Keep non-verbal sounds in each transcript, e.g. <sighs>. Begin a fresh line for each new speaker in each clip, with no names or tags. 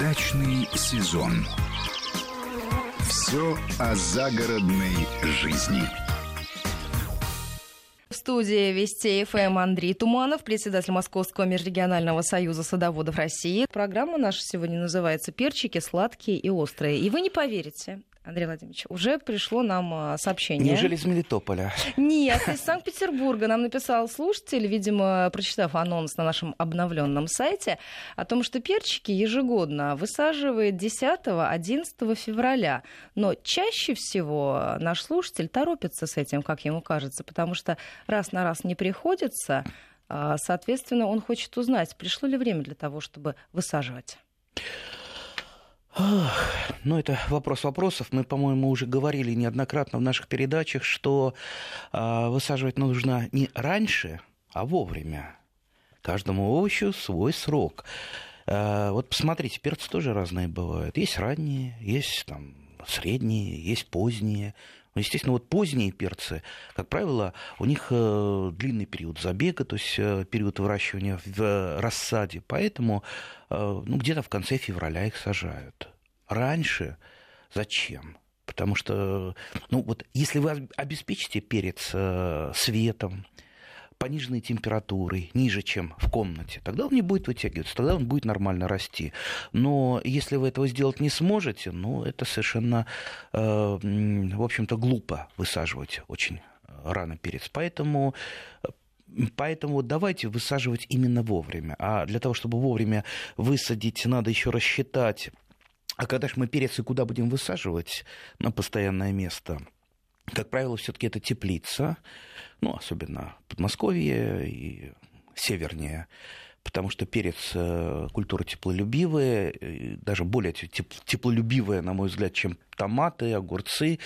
Дачный сезон. Все о загородной жизни.
В студии Вести ФМ Андрей Туманов, председатель Московского межрегионального союза садоводов России. Программа наша сегодня называется «Перчики сладкие и острые». И вы не поверите, Андрей Владимирович, уже пришло нам а, сообщение.
Неужели из Мелитополя?
Нет, из Санкт-Петербурга нам написал слушатель, видимо, прочитав анонс на нашем обновленном сайте, о том, что перчики ежегодно высаживает 10-11 февраля. Но чаще всего наш слушатель торопится с этим, как ему кажется, потому что раз на раз не приходится, а, соответственно, он хочет узнать, пришло ли время для того, чтобы высаживать.
Ну, это вопрос вопросов. Мы, по-моему, уже говорили неоднократно в наших передачах, что э, высаживать нужно не раньше, а вовремя. Каждому овощу свой срок. Э, вот посмотрите, перцы тоже разные бывают. Есть ранние, есть там средние, есть поздние. Ну, естественно, вот поздние перцы, как правило, у них э, длинный период забега, то есть э, период выращивания в рассаде, поэтому э, ну, где-то в конце февраля их сажают. Раньше зачем? Потому что, ну вот, если вы обеспечите перец светом, пониженной температурой, ниже, чем в комнате, тогда он не будет вытягиваться, тогда он будет нормально расти. Но если вы этого сделать не сможете, ну, это совершенно, э, в общем-то, глупо высаживать очень рано перец. Поэтому Поэтому давайте высаживать именно вовремя. А для того, чтобы вовремя высадить, надо еще рассчитать, а когда же мы перец и куда будем высаживать на постоянное место – как правило, все-таки это теплица, ну, особенно Подмосковье и севернее, потому что перец э, культура теплолюбивая, даже более теплолюбивая, на мой взгляд, чем томаты, огурцы.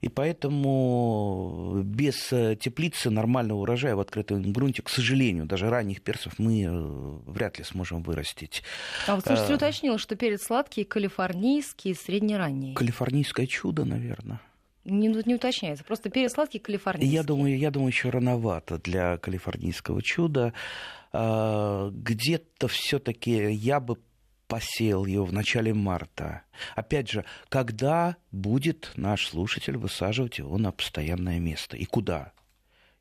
И поэтому без э, теплицы нормального урожая в открытом грунте, к сожалению, даже ранних перцев мы э, вряд ли сможем вырастить.
А вот слушайте, уточнил, что перец сладкий, калифорнийский, среднеранний.
Калифорнийское чудо, наверное.
Не, не уточняется. Просто перец сладкий калифорнийский.
Я думаю, я думаю, еще рановато для калифорнийского чуда. А, где-то все-таки я бы посеял ее в начале марта. Опять же, когда будет наш слушатель высаживать его на постоянное место? И куда?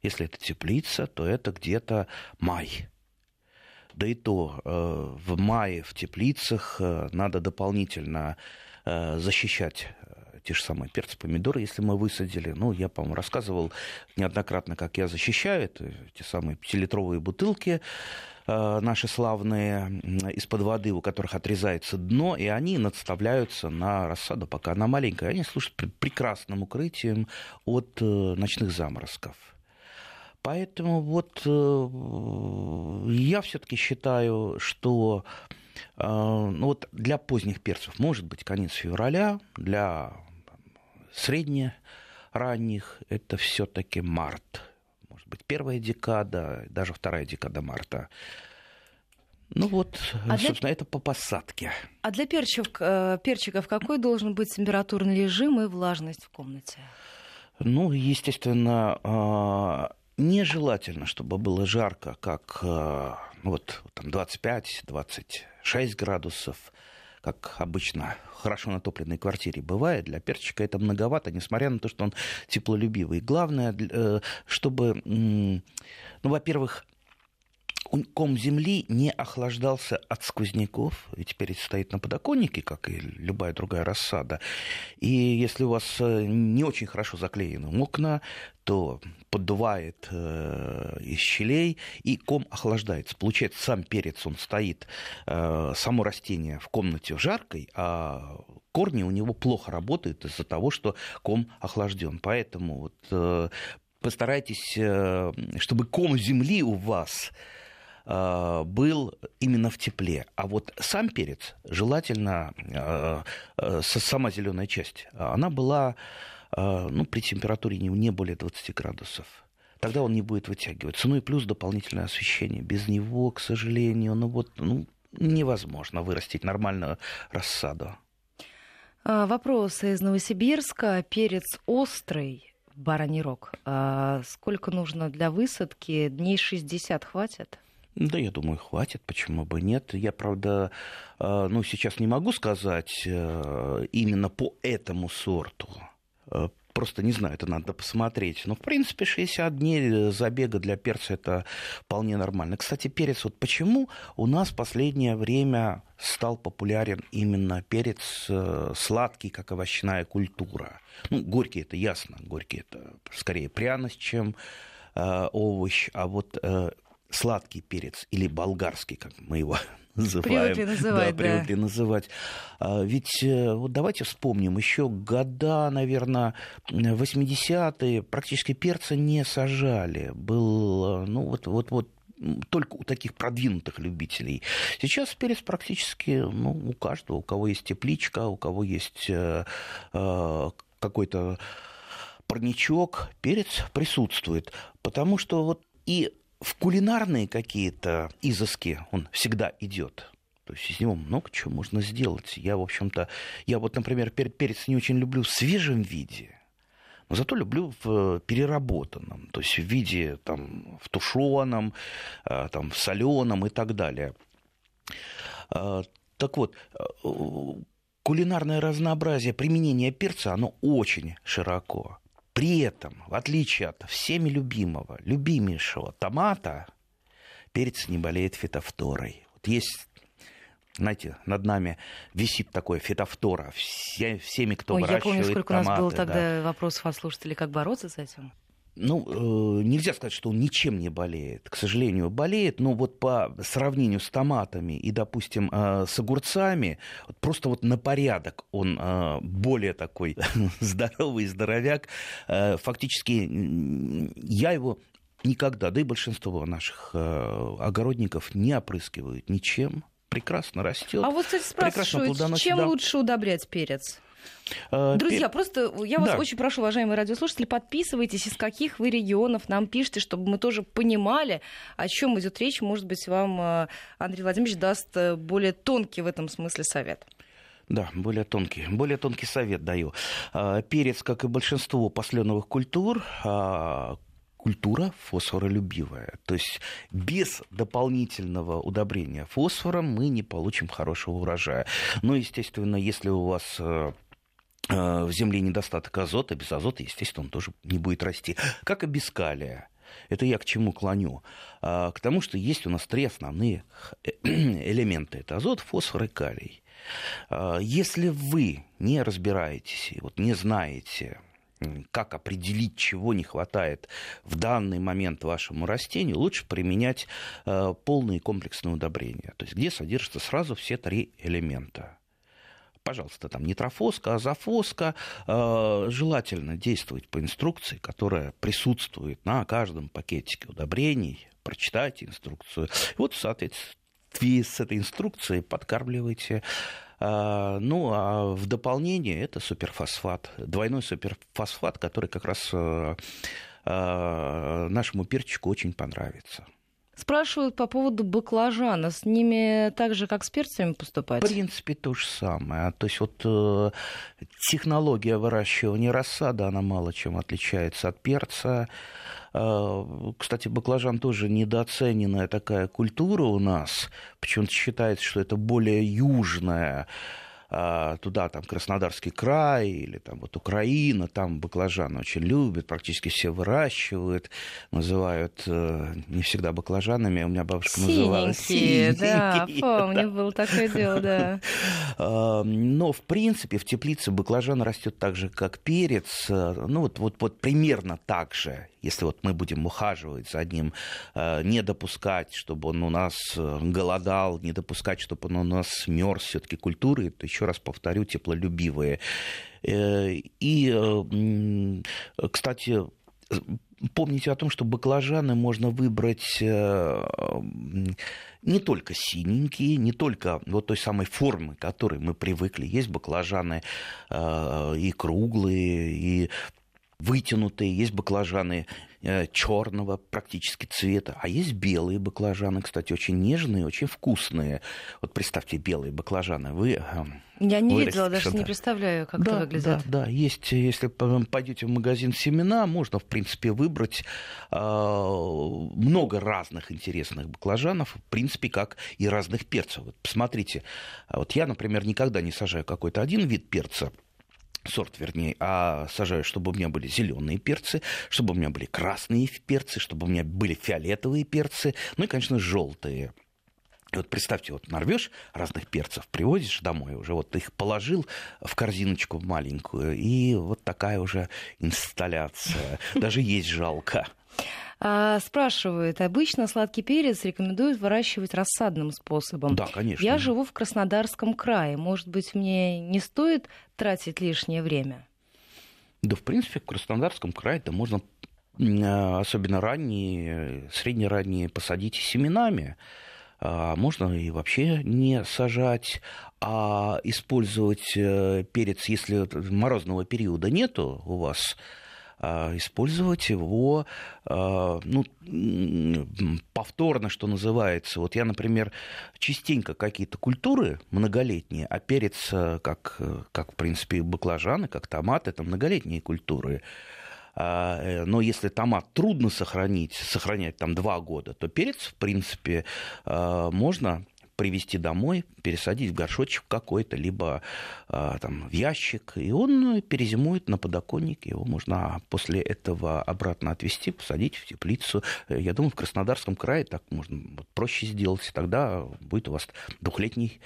Если это теплица, то это где-то май. Да и то э, в мае в теплицах э, надо дополнительно э, защищать те же самые перцы, помидоры, если мы высадили. Ну, я, по-моему, рассказывал неоднократно, как я защищаю это, те самые пятилитровые бутылки э, наши славные из-под воды, у которых отрезается дно, и они надставляются на рассаду, пока она маленькая. Они служат прекрасным укрытием от э, ночных заморозков. Поэтому вот э, я все-таки считаю, что ну вот для поздних перцев может быть конец февраля, для средне ранних это все-таки март. Может быть, первая декада, даже вторая декада марта. Ну вот, а собственно, для... это по посадке.
А для перчиков, э, перчиков какой должен быть температурный режим и влажность в комнате?
Ну, естественно, а, нежелательно, чтобы было жарко, как э, ну вот, там 25-26 градусов как обычно хорошо натопленной квартире бывает, для перчика это многовато, несмотря на то, что он теплолюбивый. Главное, э, чтобы, ну, во-первых, ком земли не охлаждался от сквозняков, ведь перец стоит на подоконнике, как и любая другая рассада. И если у вас э, не очень хорошо заклеены окна, то поддувает э, из щелей, и ком охлаждается. Получается, сам перец, он стоит, э, само растение в комнате жаркой, а корни у него плохо работают из-за того, что ком охлажден. Поэтому вот, э, постарайтесь, э, чтобы ком земли у вас был именно в тепле. А вот сам перец, желательно э, э, сама зеленая часть, она была ну, при температуре не более 20 градусов тогда он не будет вытягиваться. Ну и плюс дополнительное освещение. Без него, к сожалению, ну вот ну, невозможно вырастить нормальную рассаду.
А, вопрос из Новосибирска. Перец острый, бараний рог. А сколько нужно для высадки? Дней 60 хватит?
Да, я думаю, хватит, почему бы нет. Я, правда, э, ну, сейчас не могу сказать э, именно по этому сорту. Э, просто не знаю, это надо посмотреть. Но, в принципе, 60 дней забега для перца это вполне нормально. Кстати, перец, вот почему у нас в последнее время стал популярен именно перец сладкий, как овощная культура? Ну, горький это ясно, горький это скорее пряность, чем овощ, а вот сладкий перец или болгарский, как мы его <laughs> называем.
Привыкли называть,
да. Привыкли да. называть. А, ведь э, вот давайте вспомним, еще года, наверное, 80-е практически перца не сажали. Был, э, ну, вот, вот, вот только у таких продвинутых любителей. Сейчас перец практически ну, у каждого, у кого есть тепличка, у кого есть э, э, какой-то парничок, перец присутствует. Потому что вот и в кулинарные какие-то изыски он всегда идет. То есть из него много чего можно сделать. Я, в общем-то, я вот, например, перец не очень люблю в свежем виде, но зато люблю в переработанном, то есть в виде там, в тушеном, а, там, в соленом и так далее. А, так вот, кулинарное разнообразие применения перца, оно очень широко. При этом, в отличие от всеми любимого, любимейшего томата, перец не болеет фитофторой. Вот есть знаете, над нами висит такое фитофтора. Все, всеми, кто
Ой,
выращивает
я помню, сколько
томаты,
у нас было тогда
да.
вопросов от слушателей, как бороться с этим
ну, э, нельзя сказать, что он ничем не болеет. К сожалению, болеет, но вот по сравнению с томатами и, допустим, э, с огурцами, просто вот на порядок он э, более такой <laughs> здоровый здоровяк. Фактически я его никогда, да и большинство наших огородников не опрыскивают ничем. Прекрасно растет.
А вот, кстати, спрашивают, чем да. лучше удобрять перец? Э, Друзья, просто я вас да. очень прошу, уважаемые радиослушатели, подписывайтесь, из каких вы регионов нам пишете, чтобы мы тоже понимали, о чем идет речь. Может быть, вам э, Андрей Владимирович даст э, более тонкий в этом смысле совет.
Да, более тонкий. Более тонкий совет даю. Перец, как и большинство посленовых культур, культура фосфоролюбивая. То есть без дополнительного удобрения фосфором мы не получим хорошего урожая. Но, естественно, если у вас в земле недостаток азота, без азота, естественно, он тоже не будет расти. Как и без калия. Это я к чему клоню? А, к тому, что есть у нас три основные <clears throat> элемента. Это азот, фосфор и калий. А, если вы не разбираетесь, вот не знаете, как определить, чего не хватает в данный момент вашему растению, лучше применять э, полные комплексные удобрения, то есть где содержатся сразу все три элемента пожалуйста, там нитрофоска, азофоска, э, желательно действовать по инструкции, которая присутствует на каждом пакетике удобрений. Прочитайте инструкцию. Вот, соответственно, с этой инструкцией подкармливайте э, ну, а в дополнение это суперфосфат, двойной суперфосфат, который как раз э, нашему перчику очень понравится.
Спрашивают по поводу баклажана. С ними так же, как с перцами поступать?
В принципе, то же самое. То есть вот э, технология выращивания рассады, она мало чем отличается от перца. Э, кстати, баклажан тоже недооцененная такая культура у нас. Почему-то считается, что это более южная а, туда, там, Краснодарский край или там вот Украина, там баклажаны очень любят, практически все выращивают, называют э, не всегда баклажанами, у меня бабушка называла
синенькие. Да, помню, было такое дело, да. <laughs>
А, но, в принципе, в теплице баклажан растет так же, как перец, э, ну вот, вот, вот примерно так же, если вот мы будем ухаживать за ним, э, не допускать, чтобы он у нас э, голодал, не допускать, чтобы он у нас мерз, все-таки культуры, это еще раз повторю, теплолюбивые. Э, и, кстати, помните о том, что баклажаны можно выбрать не только синенькие, не только вот той самой формы, к которой мы привыкли. Есть баклажаны и круглые, и вытянутые, есть баклажаны э, черного практически цвета, а есть белые баклажаны, кстати, очень нежные, очень вкусные. Вот представьте, белые баклажаны. Вы эм,
я не видела, даже не представляю, как
да,
это выглядит.
Да, да, есть, если пойдете в магазин семена, можно, в принципе, выбрать э, много разных интересных баклажанов, в принципе, как и разных перцев. Вот посмотрите, вот я, например, никогда не сажаю какой-то один вид перца, сорт, вернее, а сажаю, чтобы у меня были зеленые перцы, чтобы у меня были красные перцы, чтобы у меня были фиолетовые перцы, ну и, конечно, желтые. И вот представьте, вот нарвешь разных перцев, привозишь домой уже, вот их положил в корзиночку маленькую, и вот такая уже инсталляция. Даже есть жалко.
А, спрашивают, обычно сладкий перец рекомендуют выращивать рассадным способом.
Да, конечно.
Я живу в Краснодарском крае. Может быть, мне не стоит тратить лишнее время?
Да, в принципе, в Краснодарском крае это можно а, особенно ранние, среднеранние посадить семенами. А, можно и вообще не сажать, а использовать э, перец, если морозного периода нету у вас, использовать его а, ну, повторно, что называется. Вот я, например, частенько какие-то культуры многолетние, а перец, э, как, как в принципе, баклажаны, как томат, это многолетние культуры. А, э, но если томат трудно сохранить, сохранять там два года, то перец, в принципе, можно привезти домой, пересадить в горшочек какой-то, либо а, там, в ящик, и он перезимует на подоконнике, его можно после этого обратно отвезти, посадить в теплицу. Я думаю, в Краснодарском крае так можно проще сделать, тогда будет у вас двухлетний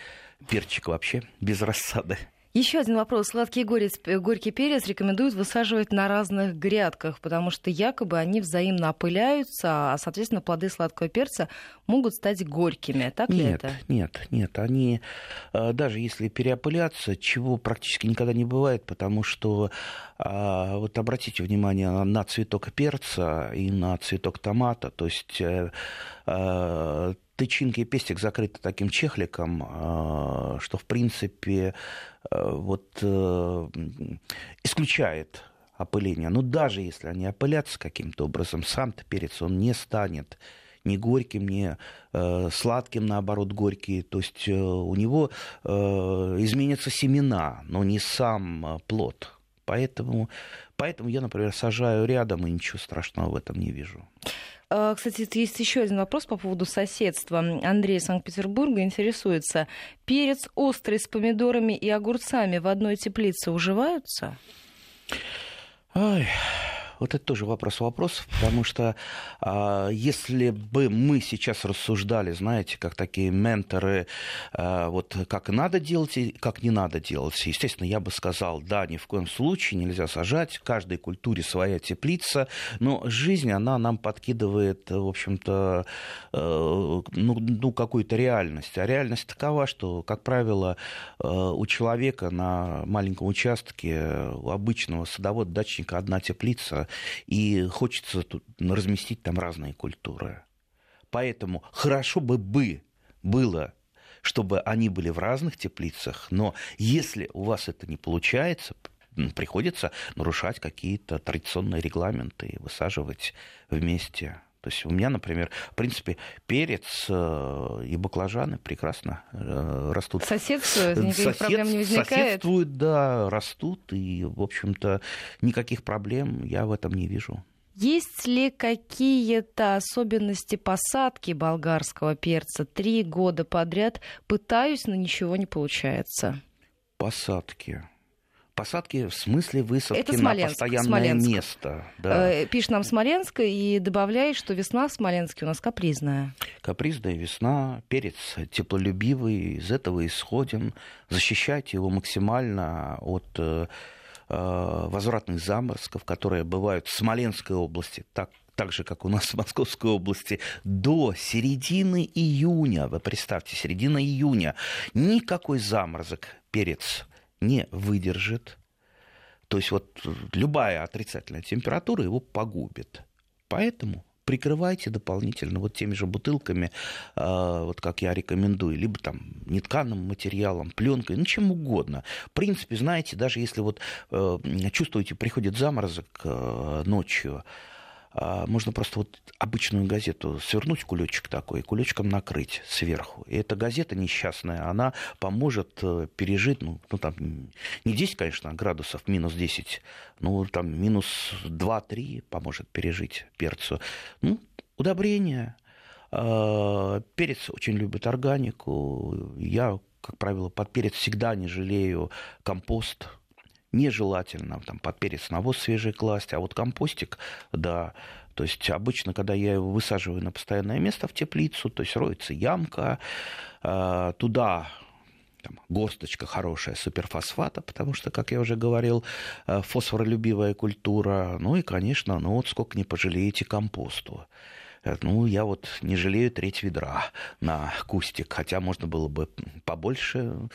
перчик вообще без рассады.
Еще один вопрос. Сладкий горец, горький перец рекомендуют высаживать на разных грядках, потому что якобы они взаимно опыляются, а, соответственно, плоды сладкого перца могут стать горькими. Так
нет,
ли это?
Нет, нет. Они, э, даже если переопыляться, чего практически никогда не бывает, потому что, а, вот обратите внимание на цветок перца и на цветок томата, то есть э, э, тычинки и пестик закрыты таким чехликом, что, в принципе, Э, вот, э, исключает опыление. Но даже если они опылятся каким-то образом, сам-то перец он не станет ни горьким, ни э, сладким, наоборот, горький. То есть э, у него э, изменятся семена, но не сам э, плод. Поэтому, поэтому я, например, сажаю рядом и ничего страшного в этом не вижу.
А, кстати, есть еще один вопрос по поводу соседства. Андрей из Санкт-Петербурга интересуется. Перец острый с помидорами и огурцами в одной теплице уживаются?
Ой, вот это тоже вопрос вопросов, потому что а, если бы мы сейчас рассуждали, знаете, как такие менторы, а, вот как надо делать и как не надо делать, естественно, я бы сказал, да, ни в коем случае нельзя сажать, в каждой культуре своя теплица, но жизнь, она нам подкидывает, в общем-то, э, ну, ну какую-то реальность. А реальность такова, что, как правило, э, у человека на маленьком участке, у обычного садовода-дачника одна теплица, и хочется тут разместить там разные культуры. Поэтому хорошо бы бы было чтобы они были в разных теплицах, но если у вас это не получается, приходится нарушать какие-то традиционные регламенты и высаживать вместе. То есть у меня, например, в принципе, перец э, и баклажаны прекрасно э, растут.
Соседствуют, никаких Сосед, проблем не возникает?
Соседствуют, да, растут, и, в общем-то, никаких проблем я в этом не вижу.
Есть ли какие-то особенности посадки болгарского перца? Три года подряд пытаюсь, но ничего не получается.
Посадки. Посадки в смысле высадки Это Смоленск, на постоянное Смоленск. место.
Да. Э, пишет нам Смоленск и добавляет, что весна в Смоленске у нас капризная.
Капризная весна, перец теплолюбивый, из этого исходим. Защищайте его максимально от э, э, возвратных заморозков, которые бывают в Смоленской области, так так же, как у нас в Московской области, до середины июня, вы представьте, середина июня, никакой заморозок перец не выдержит. То есть вот любая отрицательная температура его погубит. Поэтому прикрывайте дополнительно вот теми же бутылками, э, вот как я рекомендую, либо там нетканым материалом, пленкой, ну чем угодно. В принципе, знаете, даже если вот э, чувствуете, приходит заморозок э, ночью, а, можно просто вот обычную газету свернуть кулечек такой, кулечком накрыть сверху. И эта газета несчастная, она поможет э, пережить, ну, ну там, не 10, конечно, градусов, минус 10, ну, там, минус 2-3 поможет пережить перцу. Ну, удобрение. А, перец очень любит органику. Я, как правило, под перец всегда не жалею компост, нежелательно там под перец навоз свежий класть, а вот компостик, да, то есть обычно, когда я его высаживаю на постоянное место в теплицу, то есть роется ямка, а, туда там, горсточка хорошая суперфосфата, потому что, как я уже говорил, а, фосфоролюбивая культура. Ну и, конечно, ну вот сколько не пожалеете компосту. Э, ну, я вот не жалею треть ведра на кустик, хотя можно было бы побольше,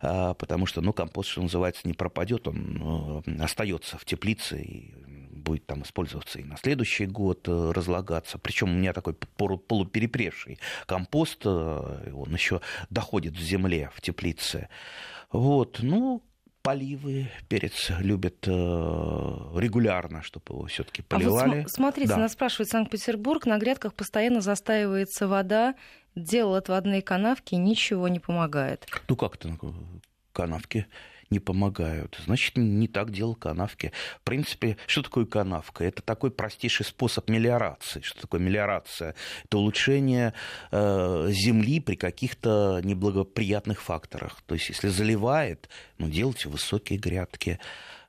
а, потому что, ну, компост, что называется, не пропадет, он э, остается в теплице и будет там использоваться и на следующий год э, разлагаться. Причем у меня такой полуперепревший компост, он еще доходит в земле, в теплице. Вот, ну, поливы. Перец любит э, регулярно, чтобы его все-таки поливали.
А вот смотрите, да. нас спрашивает Санкт-Петербург, на грядках постоянно застаивается вода, делал отводные канавки, ничего не помогает.
Ну как это канавки? Не помогают. Значит, не так делал канавки. В принципе, что такое канавка? Это такой простейший способ мелиорации. Что такое мелиорация? Это улучшение э, земли при каких-то неблагоприятных факторах. То есть, если заливает, ну, делайте высокие грядки.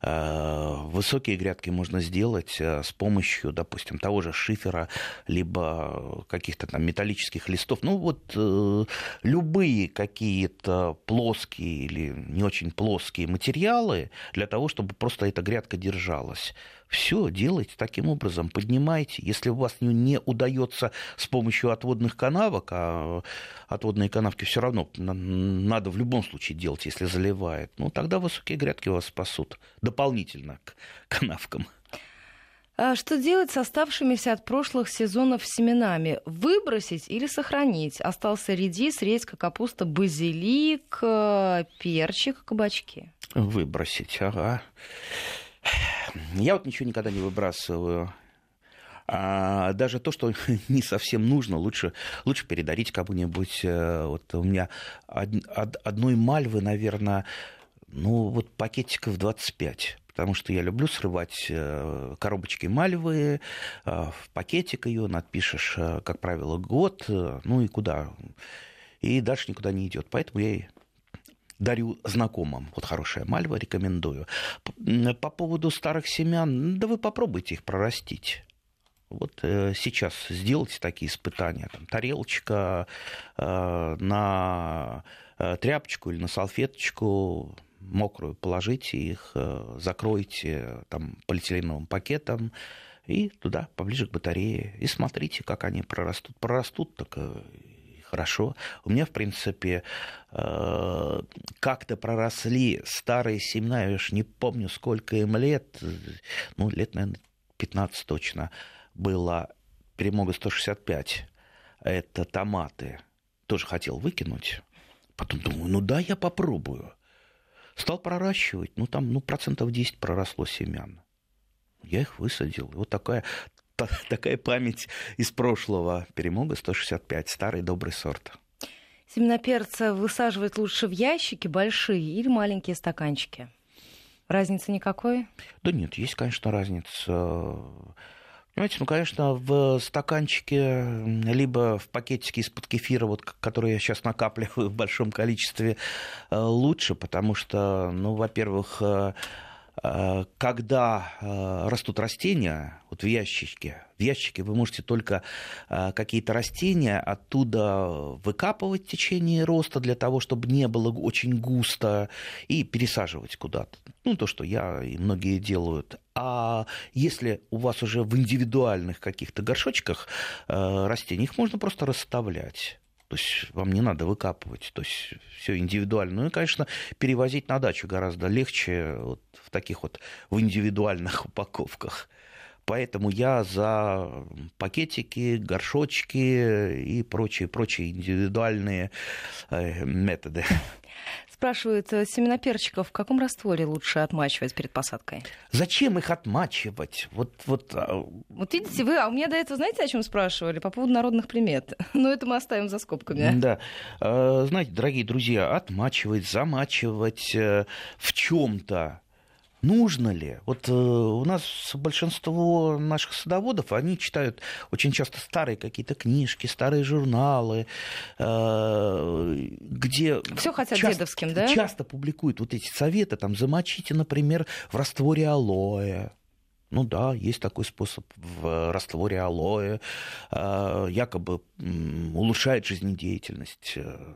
Э, высокие грядки можно сделать э, с помощью, допустим, того же шифера, либо каких-то там металлических листов. Ну вот э, любые какие-то плоские или не очень плоские материалы для того, чтобы просто эта грядка держалась. Все делайте таким образом, поднимайте. Если у вас не удается с помощью отводных канавок, а отводные канавки все равно надо в любом случае делать, если заливает, ну тогда высокие грядки вас спасут дополнительно к канавкам.
А что делать с оставшимися от прошлых сезонов семенами? Выбросить или сохранить? Остался редис, редька, капуста, базилик, э, перчик, кабачки.
Выбросить, ага. <sighs> Я вот ничего никогда не выбрасываю. А даже то, что <laughs> не совсем нужно, лучше, лучше передарить кому-нибудь. Э, вот у меня од, од, одной мальвы, наверное, ну вот пакетиков 25 потому что я люблю срывать э, коробочки мальвы, э, в пакетик ее надпишешь, как правило, год, ну и куда. И дальше никуда не идет. Поэтому я дарю знакомым. Вот хорошая мальва, рекомендую. По поводу старых семян, да вы попробуйте их прорастить. Вот э, сейчас сделайте такие испытания. Там, тарелочка э, на э, тряпочку или на салфеточку мокрую положите их, э, закройте там, полиэтиленовым пакетом и туда, поближе к батарее, и смотрите, как они прорастут. Прорастут, так э, хорошо. У меня, в принципе, э, как-то проросли старые семена, я уж не помню, сколько им лет, ну, лет, наверное, 15 точно было, перемога 165, это томаты, тоже хотел выкинуть. Потом думаю, ну да, я попробую. Стал проращивать, ну там ну, процентов 10 проросло семян. Я их высадил. Вот такая такая память из прошлого. Перемога 165, старый добрый сорт.
Семена перца высаживать лучше в ящики большие или маленькие стаканчики? Разницы никакой?
Да нет, есть, конечно, разница. Понимаете, ну, конечно, в стаканчике, либо в пакетике из-под кефира, вот, который я сейчас накапливаю в большом количестве, э, лучше, потому что, ну, во-первых, э, когда э, растут растения, вот в ящичке, в ящике вы можете только э, какие-то растения оттуда выкапывать в течение роста для того, чтобы не было очень густо, и пересаживать куда-то. Ну, то, что я и многие делают. А если у вас уже в индивидуальных каких-то горшочках растения, их можно просто расставлять. То есть вам не надо выкапывать, то есть все индивидуально. Ну и, конечно, перевозить на дачу гораздо легче вот в таких вот в индивидуальных <laughs> упаковках. Поэтому я за пакетики, горшочки и прочие, прочие индивидуальные э, методы. <laughs>
Спрашивают, э, семена перчиков в каком растворе лучше отмачивать перед посадкой?
Зачем их отмачивать? Вот, вот...
А, вот видите, вы, а у меня до этого знаете, о чем спрашивали? По поводу народных примет. <laughs> Но это мы оставим за скобками.
Да. А, знаете, дорогие друзья, отмачивать, замачивать э, в чем-то нужно ли? Вот э, у нас большинство наших садоводов, они читают очень часто старые какие-то книжки, старые журналы, э, где...
Все хотят часто, дедовским, да?
Часто публикуют вот эти советы, там, замочите, например, в растворе алоэ, ну да, есть такой способ в растворе алоэ, а, якобы улучшает жизнедеятельность э,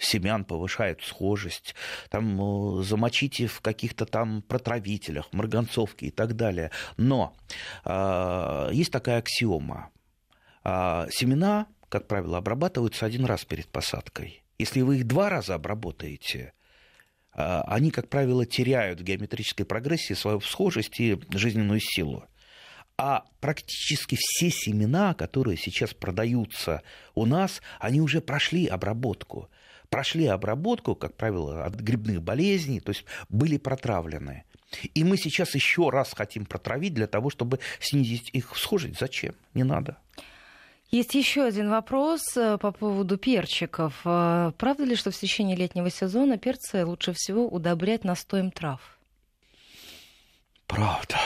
семян, повышает схожесть, там э, замочите в каких-то там протравителях, марганцовке и так далее. Но есть такая аксиома. А, семена, как правило, обрабатываются один раз перед посадкой. Если вы их два раза обработаете, они, как правило, теряют в геометрической прогрессии свою схожесть и жизненную силу. А практически все семена, которые сейчас продаются у нас, они уже прошли обработку. Прошли обработку, как правило, от грибных болезней, то есть были протравлены. И мы сейчас еще раз хотим протравить для того, чтобы снизить их схожесть. Зачем? Не надо.
Есть еще один вопрос э, по поводу перчиков. Э, правда ли, что в течение летнего сезона перцы лучше всего удобрять настоем трав?
Правда.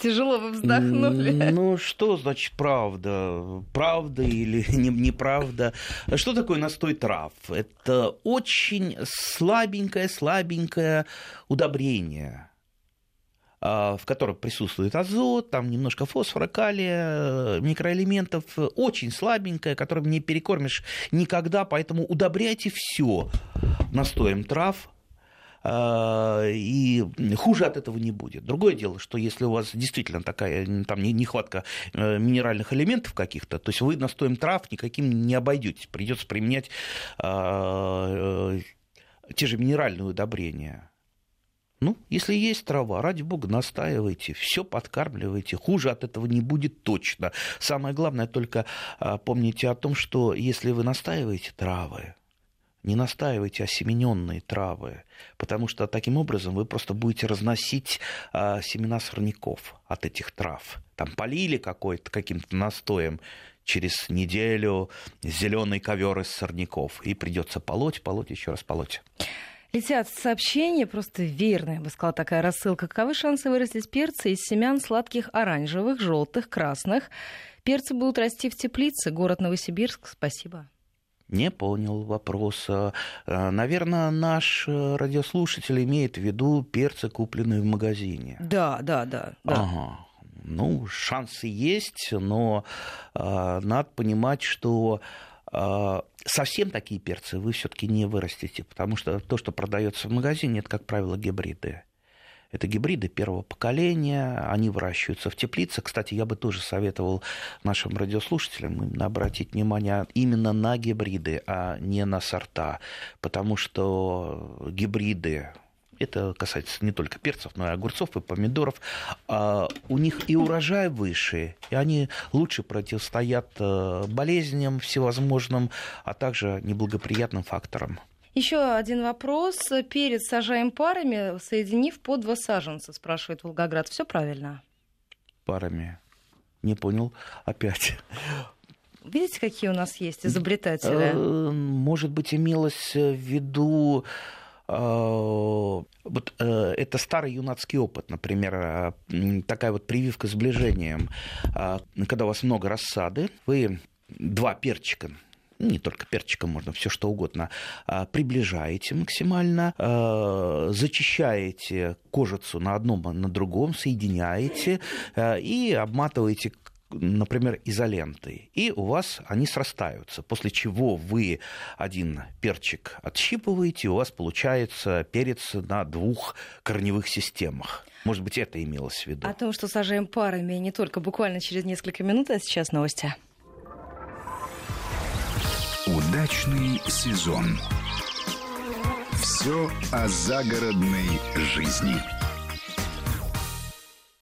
Тяжело вы вздохнули.
Ну, что значит правда? Правда или <laughs> неправда? Что такое настой трав? Это очень слабенькое, слабенькое удобрение в котором присутствует азот, там немножко фосфора, калия, микроэлементов, очень слабенькое, которым не перекормишь никогда, поэтому удобряйте все настоем трав, а, и хуже от этого не будет. Другое дело, что если у вас действительно такая там, нехватка э, минеральных элементов каких-то, то есть вы настоем трав никаким не обойдетесь, придется применять а, э, те же минеральные удобрения. Ну, если есть трава, ради бога, настаивайте, все подкармливайте. Хуже от этого не будет точно. Самое главное только а, помните о том, что если вы настаиваете травы, не настаивайте осемененные травы, потому что таким образом вы просто будете разносить а, семена сорняков от этих трав. Там полили какой-то каким-то настоем, через неделю зеленый ковер из сорняков, и придется полоть, полоть, еще раз полоть.
Летят сообщения, просто верная, я бы сказала, такая рассылка. Каковы шансы вырастить перцы из семян сладких оранжевых, желтых, красных? Перцы будут расти в теплице. Город Новосибирск. Спасибо.
Не понял вопроса. Э, Наверное, наш э, радиослушатель имеет в виду перцы, купленные в магазине.
Да, да, да. да.
Ага. Ну, шансы есть, но э, надо понимать, что э, совсем такие перцы вы все-таки не вырастите, потому что то, что продается в магазине, это, как правило, гибриды. Это гибриды первого поколения, они выращиваются в теплице. Кстати, я бы тоже советовал нашим радиослушателям обратить внимание именно на гибриды, а не на сорта, потому что гибриды это касается не только перцев, но и огурцов и помидоров, а у них и урожай выше, и они лучше противостоят э, болезням всевозможным, а также неблагоприятным факторам.
Еще один вопрос. Перец сажаем парами, соединив по два саженца, спрашивает Волгоград. Все правильно?
Парами. Не понял. Опять.
Видите, какие у нас есть изобретатели? Э,
может быть, имелось в виду вот э, это старый юнацкий опыт, например, э, такая вот прививка сближением. Когда у вас много рассады, вы два перчика не только перчиком можно, все что угодно, приближаете максимально, зачищаете кожицу на одном, на другом, соединяете и обматываете например, изолентой, и у вас они срастаются, после чего вы один перчик отщипываете, у вас получается перец на двух корневых системах. Может быть, это имелось в виду.
О том, что сажаем парами не только буквально через несколько минут, а сейчас новости.
Удачный сезон. Все о загородной жизни.